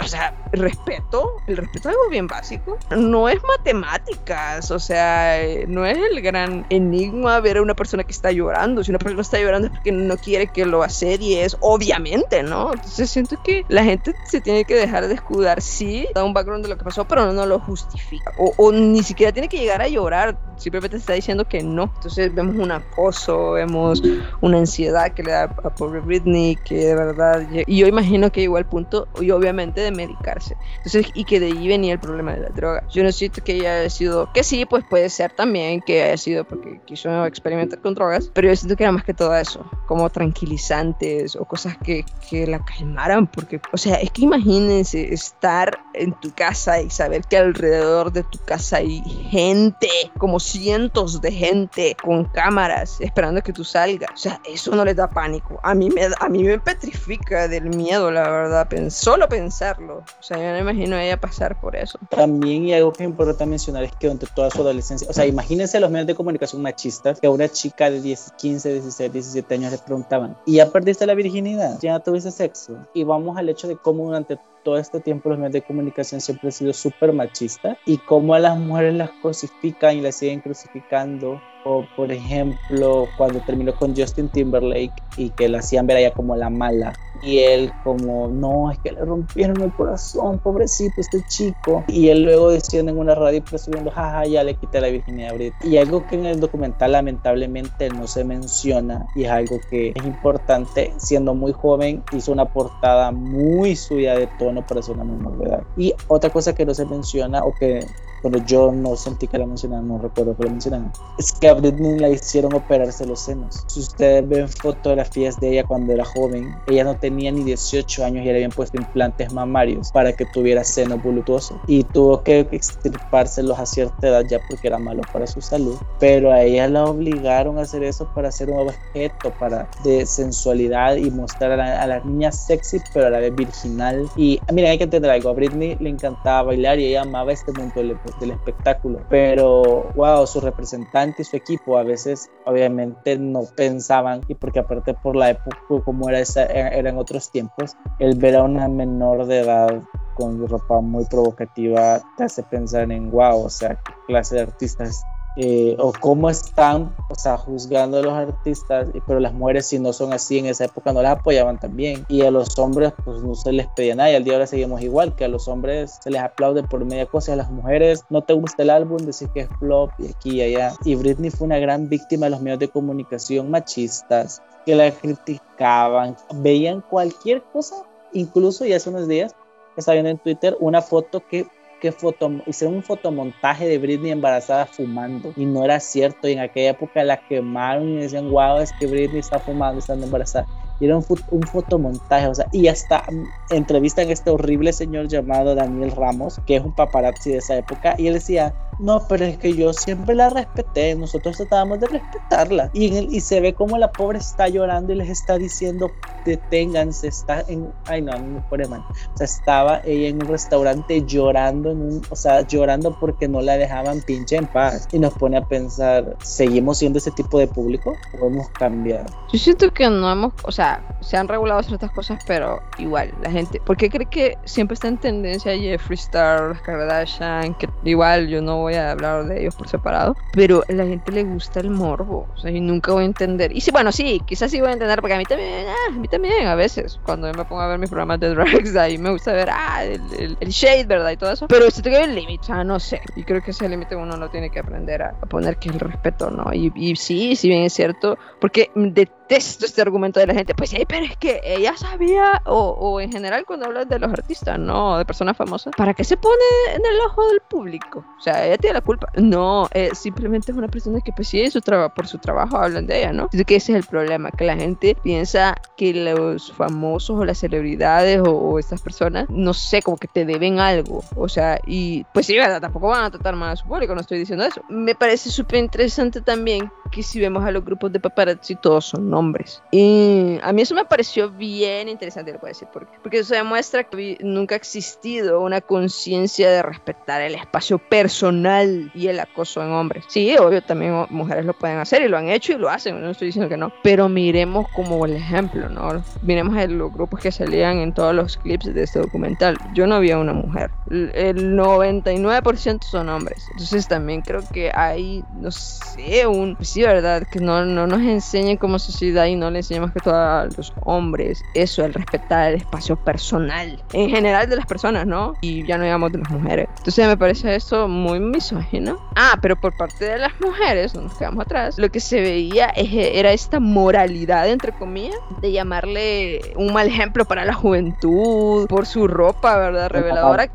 o sea, respeto, el respeto es algo bien básico. No es matemáticas, o sea, no es el gran enigma ver a una persona que está llorando. Si una persona está llorando es porque no quiere que lo es obviamente, ¿no? Entonces siento que la gente se tiene que dejar de escudar, sí, da un background de lo que pasó, pero no, lo justifica. O, ni siquiera tiene que llegar a llorar, simplemente está diciendo que no. Entonces vemos un acoso, vemos una ansiedad que le da a pobre Britney, que de verdad, y yo imagino que llegó al punto, y obviamente, de medicarse. Entonces, y que de ahí venía el problema de la droga. Yo no siento que haya sido, que sí, pues puede ser también que haya sido porque quiso experimentar con drogas, pero yo siento que era más que todo eso, como tranquilizantes o cosas que, que la calmaran, porque, o sea, es que imagínense estar en tu casa y saber que alrededor de tu casa hay gente, como cientos de gente con cámaras esperando que tú salgas. O sea, eso no les da pánico. A mí me, a mí me petrifica del miedo, la verdad, solo pensarlo. O sea, yo no imagino a ella pasar por eso. También, y algo que es importante mencionar es que durante toda su adolescencia, o sea, imagínense los medios de comunicación machistas que a una chica de 10, 15, 16, 17 años le preguntaban, ¿y ya perdiste la virginidad? ¿Ya tuviste sexo? Y vamos al hecho de cómo durante todo este tiempo los medios de comunicación siempre han sido súper machistas y cómo a las mujeres las crucifican y las siguen crucificando. O por ejemplo, cuando terminó con Justin Timberlake y que la hacían ver a ella como la mala. Y él como, no, es que le rompieron el corazón, pobrecito este chico. Y él luego diciendo en una radio presumiendo, jaja, ya le quité la virginidad a Brit. Y algo que en el documental lamentablemente no se menciona y es algo que es importante, siendo muy joven, hizo una portada muy suya de tono ser una menor de. Y otra cosa que no se menciona o que pero yo no sentí que la mencionaran, no recuerdo que la mencionaran, es que a Britney la hicieron operarse los senos. Si ustedes ven fotografías de ella cuando era joven, ella no tenía ni 18 años y le habían puesto implantes mamarios para que tuviera seno voluptuoso. Y tuvo que extirpárselos a cierta edad ya porque era malo para su salud, pero a ella la obligaron a hacer eso para ser un objeto para de sensualidad y mostrar a la, niña sexy pero a la vez virginal. Y miren hay que entender algo, a Britney le encantaba bailar y ella amaba este mundo del espectáculo. Pero, wow, su representante y su equipo a veces obviamente no pensaban, y porque aparte por la época como era esa, eran otros tiempos, el ver a una menor de edad con ropa muy provocativa te hace pensar en, wow, o sea, qué clase de artistas eh, o cómo están, o sea, juzgando a los artistas, pero las mujeres si no son así en esa época no las apoyaban también. Y a los hombres pues no se les pedía nada y al día de ahora seguimos igual, que a los hombres se les aplaude por media cosa a las mujeres no te gusta el álbum, decir que es flop y aquí y allá. Y Britney fue una gran víctima de los medios de comunicación machistas que la criticaban, veían cualquier cosa, incluso y hace unos días estaba viendo en Twitter una foto que que foto, hicieron un fotomontaje de Britney embarazada fumando y no era cierto y en aquella época la quemaron y decían wow es que Britney está fumando estando embarazada y era un, un, fotomontaje, o sea, y hasta entrevistan a este horrible señor llamado Daniel Ramos, que es un paparazzi de esa época, y él decía, no, pero es que yo siempre la respeté, nosotros tratábamos de respetarla. Y, se ve como la pobre está llorando y les está diciendo, deténganse, está en, ay no, no pone mal. O sea, estaba ella en un restaurante llorando, en un, o sea, llorando porque no la dejaban pinche en paz. Y nos pone a pensar, ¿seguimos siendo ese tipo de público o hemos cambiado? Yo siento que no hemos, o sea, se han regulado ciertas cosas, pero igual, la gente, ¿por qué cree que siempre está en tendencia Jeffree Star, Kardashian, que igual yo no voy a hablar de ellos por separado, pero a la gente le gusta el morbo, o sea, y nunca voy a entender. Y sí, bueno, sí, quizás sí voy a entender, porque a mí también, ah, a mí también, a veces, cuando me pongo a ver mis programas de drags, ahí me gusta ver, ah, el, el, shade, ¿verdad? Y todo eso, pero si tengo el límite, sea, no sé, y creo que ese límite uno lo tiene que aprender a, poner, que es el respeto, ¿no? Y, y sí, si bien es cierto, porque de detesto este argumento de la gente. Pues sí, pero es que ella sabía, o, o, en general cuando hablas de los artistas, no de personas famosas, ¿para qué se pone en el ojo del público? O sea, ella tiene la culpa. No, eh, simplemente es una persona que, pues sí, su por su trabajo hablan de ella, ¿no? Así que ese es el problema, que la gente piensa que los famosos o las celebridades o, estas personas, no sé, como que te deben algo. O sea, y pues sí, ¿verdad? tampoco van a tratar mal a su público, no estoy diciendo eso. Me parece súper interesante también que si vemos a los grupos de paparazzi, todos son hombres. Y a mí eso me pareció bien interesante, lo puedo decir, porque, porque eso demuestra que nunca ha existido una conciencia de respetar el espacio personal y el acoso en hombres. Sí, obvio, también mujeres lo pueden hacer y lo han hecho y lo hacen, no estoy diciendo que no, pero miremos como el ejemplo, ¿no? Miremos a los grupos que salían en todos los clips de este documental. Yo no había una mujer, el 99% son hombres, entonces también creo que hay, no sé, un... Pues ¿verdad? Que no, no nos enseñen como sociedad y no le enseñemos que todo a los hombres eso, el respetar el espacio personal, en general de las personas, ¿no? Y ya no digamos de las mujeres. Entonces me parece eso muy misógino. Ah, pero por parte de las mujeres, no nos quedamos atrás, lo que se veía era esta moralidad, entre comillas, de llamarle un mal ejemplo para la juventud, por su ropa, ¿verdad? Reveladora,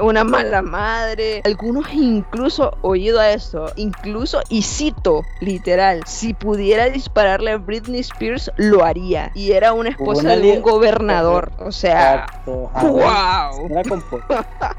una mala madre. Algunos incluso oído a eso, incluso, y cito, literalmente, literal, si pudiera dispararle a Britney Spears, lo haría. Y era una esposa de un gobernador. O sea, wow.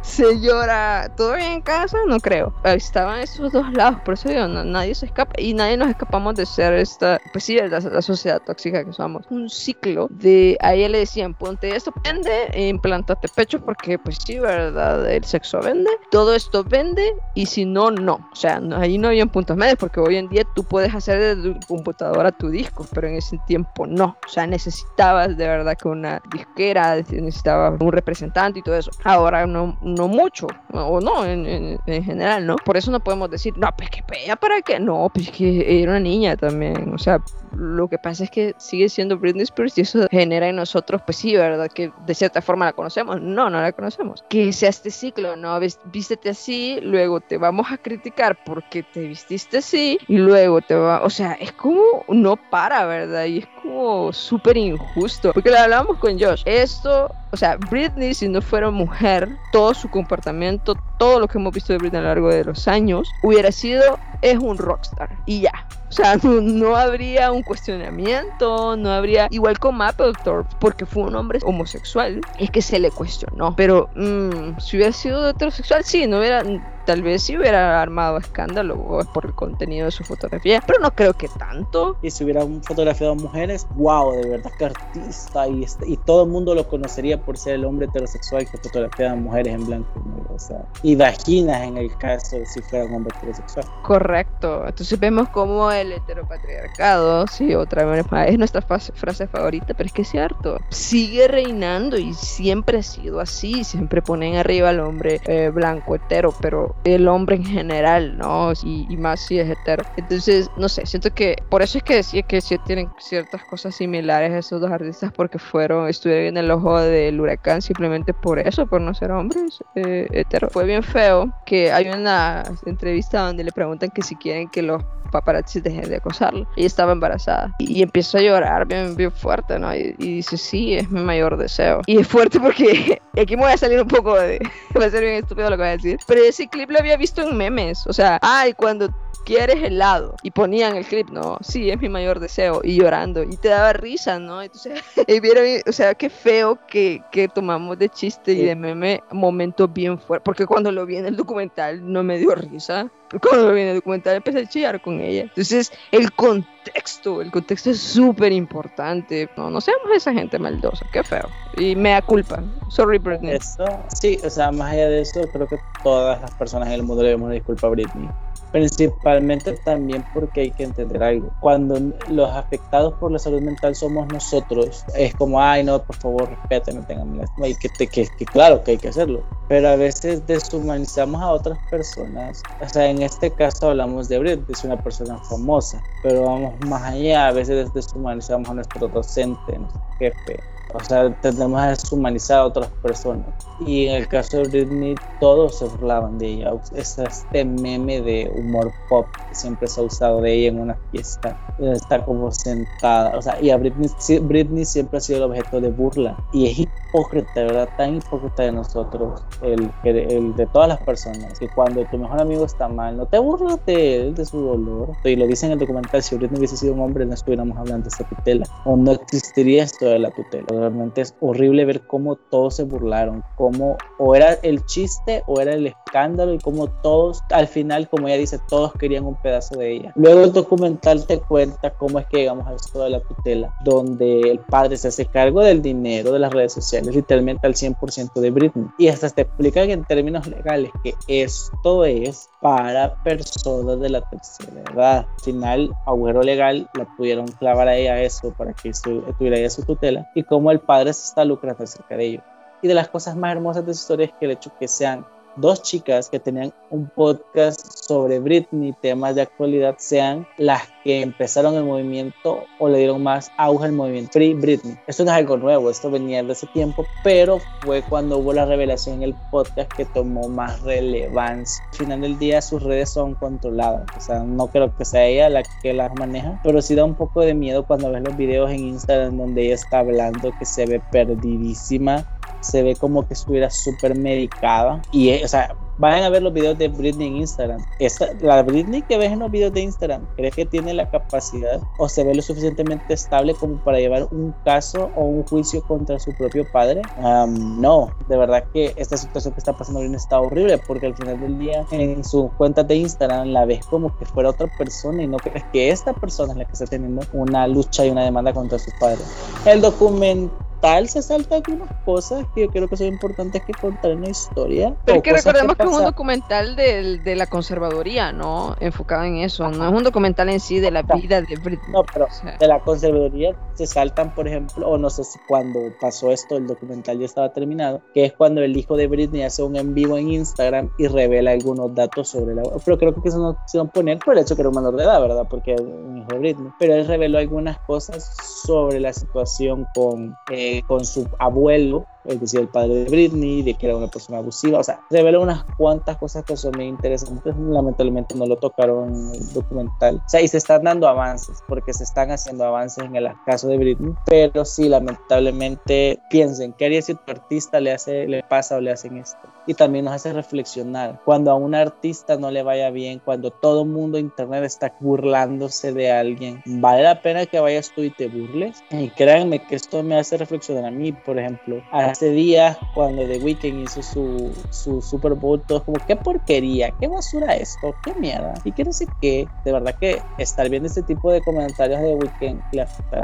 se llora. ¿Todo bien en casa? No creo. Estaban esos dos lados, por eso digo, nadie se escapa y nadie nos escapamos de ser esta, pues sí, la, sociedad tóxica que somos. Un ciclo de, a ella le decían, ponte esto, vende, e implántate pecho porque pues sí, ¿verdad? El sexo vende, todo esto vende y si no, no. O sea, ahí no había puntos medios porque hoy en día tú puedes hacer de tu computadora tu disco, pero en ese tiempo no. O sea, necesitabas de verdad que una disquera, necesitabas un representante y todo eso. Ahora no, no mucho, o no, en, en, general, ¿no? Por eso no podemos decir, no, pues que pega para qué. No, pues que era una niña también. O sea, Lo que pasa es que sigue siendo Britney Spears y eso genera en nosotros, pues sí, ¿verdad? Que de cierta forma la conocemos. No, no la conocemos. Que sea este ciclo, ¿no? Vístete así, luego te vamos a criticar porque te vististe así y luego te va, o sea, es como no para, ¿verdad? Y es como súper injusto. Porque lo hablamos con Josh. Esto, o sea, Britney, si no fuera mujer, todo su comportamiento, todo lo que hemos visto de Britney a lo largo de los años, hubiera sido, es un rockstar. Y ya. O sea, no, habría un cuestionamiento, no habría. Igual con Mapplethorpe, porque fue un hombre homosexual, es que se le cuestionó. Pero mm, si hubiera sido heterosexual, sí, no hubiera tal vez si hubiera armado escándalo por el contenido de su fotografía, pero no creo que tanto. Y si hubiera fotografiado mujeres, wow, de verdad que artista y, este, y todo el mundo lo conocería por ser el hombre heterosexual que fotografiaba mujeres en blanco y negro, o sea, y vaginas en el caso si fuera un hombre heterosexual. Correcto, entonces vemos como el heteropatriarcado, sí, otra vez es nuestra frase favorita, pero es que es cierto, sigue reinando y siempre ha sido así, siempre ponen arriba al hombre eh, blanco hetero, pero el hombre en general, ¿no? Y, más si es hetero. Entonces, no sé, siento que por eso es que decía que sí tienen ciertas cosas similares esos dos artistas porque fueron, estuvieron en el ojo del huracán simplemente por eso, por no ser hombres eh, hetero. Fue bien feo que hay una entrevista donde le preguntan que si quieren que los paparazzi dejen de acosarlo. Y estaba embarazada. Y, empiezo a llorar bien, bien fuerte, ¿no? Y, dice, sí, es mi mayor deseo. Y es fuerte porque aquí me voy a salir un poco de... va a ser bien estúpido lo que voy a decir. Pero ese lo había visto en memes. O sea, ay, cuando quieres helado. Y ponían el clip, ¿no? Sí, es mi mayor deseo. Y llorando. Y te daba risa, ¿no? Entonces, y vieron, o sea, qué feo que, que tomamos de chiste y de meme momentos bien fuertes. Porque cuando lo vi en el documental no me dio risa. Cuando lo vi en el documental empecé a chillar con ella. Entonces, el contexto, el contexto es súper importante. No, no seamos esa gente maldosa, qué feo. Y me da culpa. Sorry, Britney. Eso, sí, o sea, más allá de eso, creo que todas las personas en el mundo le debemos disculpa a Britney Principalmente también porque hay que entender algo. Cuando los afectados por la salud mental somos nosotros, es como, ay, no, por favor, respétame, tengan. Y que, te, que, claro que hay que hacerlo. Pero a veces deshumanizamos a otras personas. O sea, en este caso hablamos de Brit, es una persona famosa. Pero vamos más allá, a veces deshumanizamos a nuestro docente, nuestro jefe, o sea, tendemos a deshumanizar a otras personas. Y en el caso de Britney, todos se burlaban de ella. Es este meme de humor pop que siempre se ha usado de ella en una fiesta. Está como sentada. O sea, y a Britney, Britney siempre ha sido el objeto de burla. Y es hipócrita, ¿verdad? Tan hipócrita de nosotros, el, el de todas las personas, que cuando tu mejor amigo está mal, no te burlas de él, de su dolor. Y lo dice en el documental, si Britney hubiese sido un hombre, no estuviéramos hablando de esta tutela. O no existiría esto de la tutela. Realmente es horrible ver cómo todos se burlaron, cómo o era el chiste o era el escándalo y cómo todos, al final, como ella dice, todos querían un pedazo de ella. Luego el documental te cuenta cómo es que llegamos a esto de la tutela, donde el padre se hace cargo del dinero de las redes sociales, literalmente al 100% de Britney. Y hasta te explican en términos legales que esto es para personas de la tercera edad. Al final, agujero legal, la pudieron clavar a ella eso para que tuviera ella su tutela y cómo el padre se está lucrando acerca de ello. Y de las cosas más hermosas de esa historia es que el hecho que sean dos chicas que tenían un podcast sobre Britney, temas de actualidad, sean las que empezaron el movimiento o le dieron más auge al movimiento Free Britney. Esto no es algo nuevo, esto venía de ese tiempo, pero fue cuando hubo la revelación en el podcast que tomó más relevancia. Al final del día sus redes son controladas, o sea, no creo que sea ella la que las maneja, pero sí da un poco de miedo cuando ves los videos en Instagram donde ella está hablando que se ve perdidísima se ve como que estuviera súper medicada. Y, eh, o sea, vayan a ver los videos de Britney en Instagram. Esta, la Britney que ves en los videos de Instagram, ¿crees que tiene la capacidad o se ve lo suficientemente estable como para llevar un caso o un juicio contra su propio padre? no, de verdad que esta situación que está pasando bien está horrible porque al final del día en su cuenta de Instagram la ves como que fuera otra persona y no crees que esta persona es la que está teniendo una lucha y una demanda contra su padre. El documento tal se salta algunas cosas que yo creo que son importantes que contar en la historia. Pero que recordemos que, es un documental de, de, la conservaduría, ¿no? Enfocado en eso, no es un documental en sí de la vida de Britney. No, pero de la conservaduría se saltan, por ejemplo, o no sé si cuando pasó esto, el documental ya estaba terminado, que es cuando el hijo de Britney hace un en vivo en Instagram y revela algunos datos sobre la... Pero creo que eso no a poner por el hecho que era un menor de edad, ¿verdad? Porque es un hijo de Britney. Pero él reveló algunas cosas sobre la situación con, eh, con su abuelo es decir, el padre de Britney, de que era una persona abusiva, o sea, reveló unas cuantas cosas que son muy interesantes, lamentablemente no lo tocaron en el documental, o sea, y se están dando avances, porque se están haciendo avances en el caso de Britney, pero sí, lamentablemente, piensen, ¿qué haría si tu artista le, hace, le pasa o le hacen esto? Y también nos hace reflexionar, cuando a un artista no le vaya bien, cuando todo el mundo en internet está burlándose de alguien, ¿vale la pena que vayas tú y te burles? Y créanme que esto me hace reflexionar a mí, por ejemplo, hace días cuando The Weeknd hizo su, su Super Bowl, todos como, qué porquería, qué basura esto, qué mierda, y no sé qué. De verdad que estar viendo este tipo de comentarios de The Weeknd,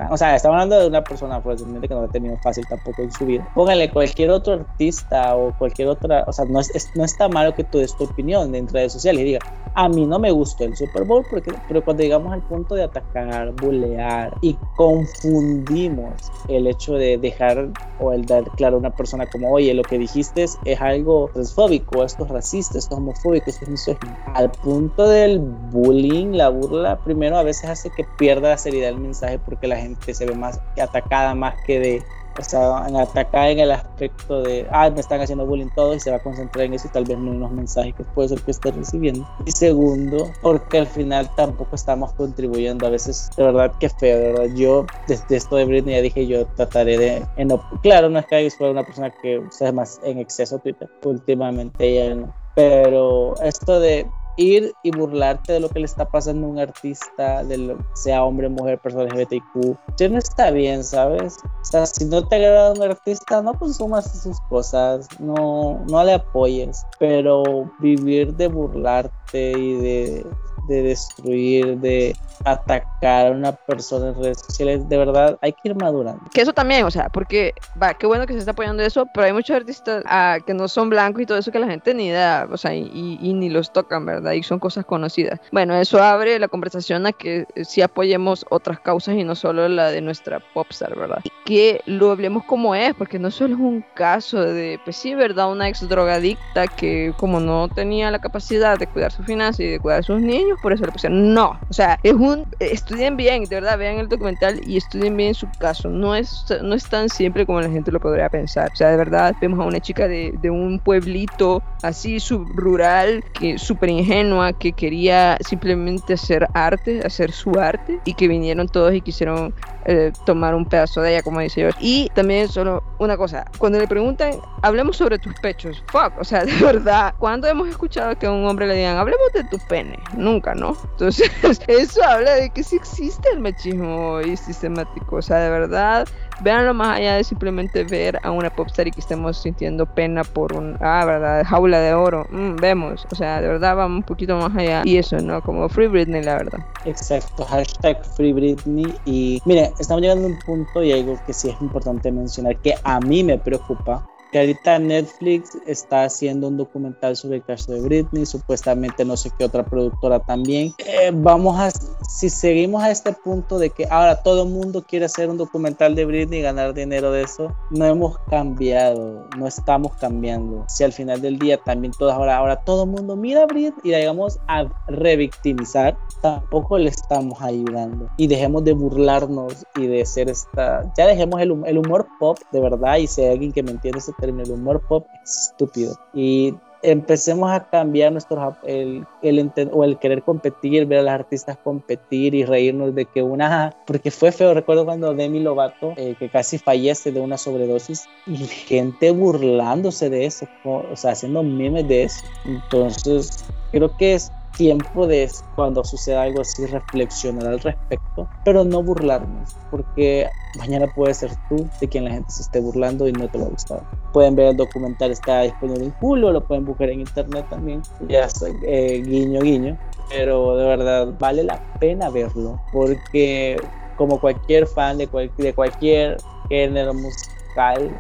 o sea, estamos hablando de una persona pues, que no ha tenido fácil tampoco en su vida. Póngale cualquier otro artista o cualquier otra, o sea, no, es, no está malo que tú des tu opinión en redes sociales y diga, a mí no me gustó el Super Bowl, porque, pero cuando llegamos al punto de atacar, bulear y confundimos el hecho de dejar o el dar claro una persona como, oye, lo que dijiste es, algo transfóbico, esto es racista, esto es homofóbico, esto es misógino. Al punto del bullying, la burla, primero a veces hace que pierda la seriedad del mensaje porque la gente se ve más atacada más que de o sea, en atacar en el aspecto de, ah, me están haciendo bullying todo y se va a concentrar en eso y tal vez no en los mensajes que puede ser que esté recibiendo. Y segundo, porque al final tampoco estamos contribuyendo. A veces, de verdad, que feo, verdad. Yo, desde esto de Britney, ya dije, yo trataré de, en, claro, no es que fuera una persona que sea más en exceso Twitter, últimamente ya no. Pero esto de ir y burlarte de lo que le está pasando a un artista, de sea hombre, mujer, persona LGBTQ, ya no está bien, ¿sabes? O sea, si no te agrada un artista, no consumas sus cosas, no, no le apoyes, pero vivir de burlarte y de de destruir, de atacar a una persona en redes sociales, de verdad hay que ir madurando. Que eso también, o sea, porque va, qué bueno que se está apoyando eso, pero hay muchos artistas ah, que no son blancos y todo eso que la gente ni da, o sea, y, ni los tocan, ¿verdad? Y son cosas conocidas. Bueno, eso abre la conversación a que sí apoyemos otras causas y no solo la de nuestra popstar, ¿verdad? Que lo hablemos como es, porque no solo es un caso de, pues sí, ¿verdad? Una ex drogadicta que como no tenía la capacidad de cuidar su finanzas y de cuidar a sus niños, por eso le pusieron. No, o sea, es un. Estudien bien, de verdad, vean el documental y estudien bien su caso. No es, no es tan simple como la gente lo podría pensar. O sea, de verdad, vemos a una chica de, de un pueblito así subrural, que súper ingenua, que quería simplemente hacer arte, hacer su arte, y que vinieron todos y quisieron eh, tomar un pedazo de ella, como dice yo. Y también solo una cosa, cuando le preguntan, hablemos sobre tus pechos, fuck, o sea, de verdad, ¿cuándo hemos escuchado que a un hombre le digan, hablemos de tu pene? Nunca, ¿no? Entonces, eso habla de que sí existe el machismo y sistemático. O sea, de verdad, véanlo más allá de simplemente ver a una popstar y que estemos sintiendo pena por un, ah, verdad, jaula de oro. Mm, vemos, o sea, de verdad vamos un poquito más allá. Y eso, ¿no? Como Free Britney, la verdad. Exacto, hashtag Free Britney. Y mire, estamos llegando a un punto y algo que sí es importante mencionar que a mí me preocupa que ahorita Netflix está haciendo un documental sobre el caso de Britney, supuestamente no sé qué otra productora también. Eh, vamos a, si seguimos a este punto de que ahora todo el mundo quiere hacer un documental de Britney y ganar dinero de eso, no hemos cambiado, no estamos cambiando. Si al final del día también todos ahora, ahora todo el mundo mira a Britney y la llegamos a revictimizar, tampoco le estamos ayudando. Y dejemos de burlarnos y de ser esta, ya dejemos el, el humor pop de verdad y si hay alguien que me entiende término, el humor pop estúpido. Y empecemos a cambiar nuestros el, el, o el querer competir, ver a los artistas competir y reírnos de que una porque fue feo, recuerdo cuando Demi Lovato eh, que casi fallece de una sobredosis y gente burlándose de eso, o sea, haciendo memes de eso. Entonces, creo que es tiempo de cuando suceda algo así reflexionar al respecto, pero no burlarnos, porque mañana puede ser tú de quien la gente se esté burlando y no te va a gustar. Pueden ver el documental, está disponible en Hulu, lo pueden buscar en internet también, ya eh, guiño guiño, pero de verdad vale la pena verlo, porque como cualquier fan de, de cualquier género musical,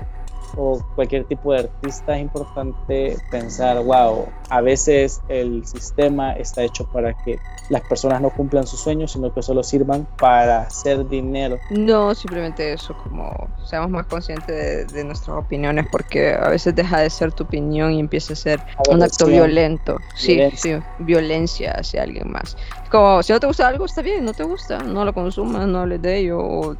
o cualquier tipo de artista es importante pensar, wow, a veces el sistema está hecho para que las personas no cumplan sus sueños, sino que solo sirvan para hacer dinero. No, simplemente eso, como seamos más conscientes de, nuestras opiniones, porque a veces deja de ser tu opinión y empieza a ser un acto violento. Sí, sí, violencia hacia alguien más. Como, si no te gusta algo, está bien, no te gusta, no lo consumas, no hables de ello, o,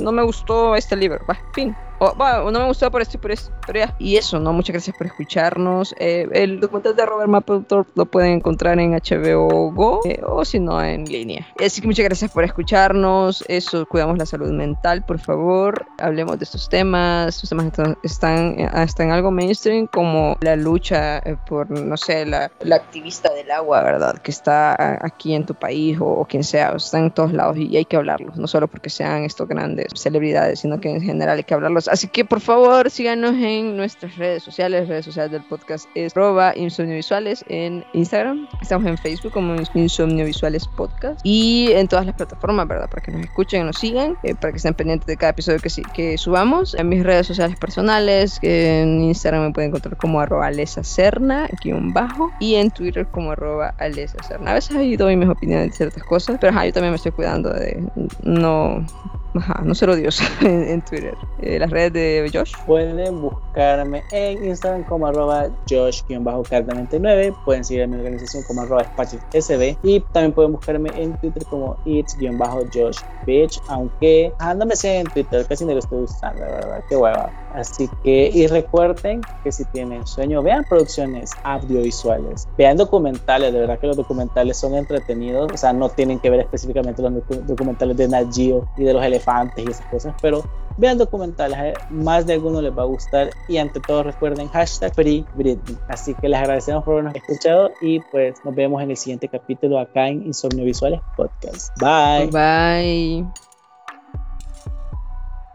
no me gustó este libro, va, fin, bueno, no me gustó por esto y por esto, pero ya. Y eso, ¿no? Muchas gracias por escucharnos. Eh, el documental de Robert Mapplethorpe lo pueden encontrar en HBO Go eh, o si no en línea. Así que muchas gracias por escucharnos. Eso, cuidamos la salud mental, por favor. Hablemos de estos temas. Estos temas están, están, en algo mainstream como la lucha eh, por, no sé, la, la, activista del agua, ¿verdad? Que está aquí en tu país o, o quien sea. Están en todos lados y hay que hablarlos. No solo porque sean estos grandes celebridades, sino que en general hay que hablarlos Así que por favor síganos en nuestras redes sociales, redes sociales del podcast es arroba insomnio visuales en Instagram, estamos en Facebook como insomnio visuales podcast y en todas las plataformas, ¿verdad? Para que nos escuchen nos sigan, eh, para que estén pendientes de cada episodio que, subamos. En mis redes sociales personales, en Instagram me pueden encontrar como arroba alesa cerna, un bajo, y en Twitter como arroba alesa cerna. A veces ahí doy mis opiniones de ciertas cosas, pero yo también me estoy cuidando de no Ajá, no ser odioso en, Twitter. Eh, las redes de Josh. Pueden buscarme en Instagram como arroba Josh-Carta99. Pueden seguir a mi organización como arroba SB. Y también pueden buscarme en Twitter como It's-Josh Bitch. Aunque ah, no me sigan en Twitter, casi no lo estoy usando, de verdad. Qué hueva. Así que, y recuerden que si tienen sueño, vean producciones audiovisuales, vean documentales, de verdad que los documentales son entretenidos, o sea, no tienen que ver específicamente los documentales de Nat Geo y de los elefantes y esas cosas, pero vean documentales, eh, más de alguno les va a gustar y ante todo recuerden hashtag Free Britney. Así que les agradecemos por habernos escuchado y pues nos vemos en el siguiente capítulo acá en Insomnio Visuales Podcast. Bye. Bye.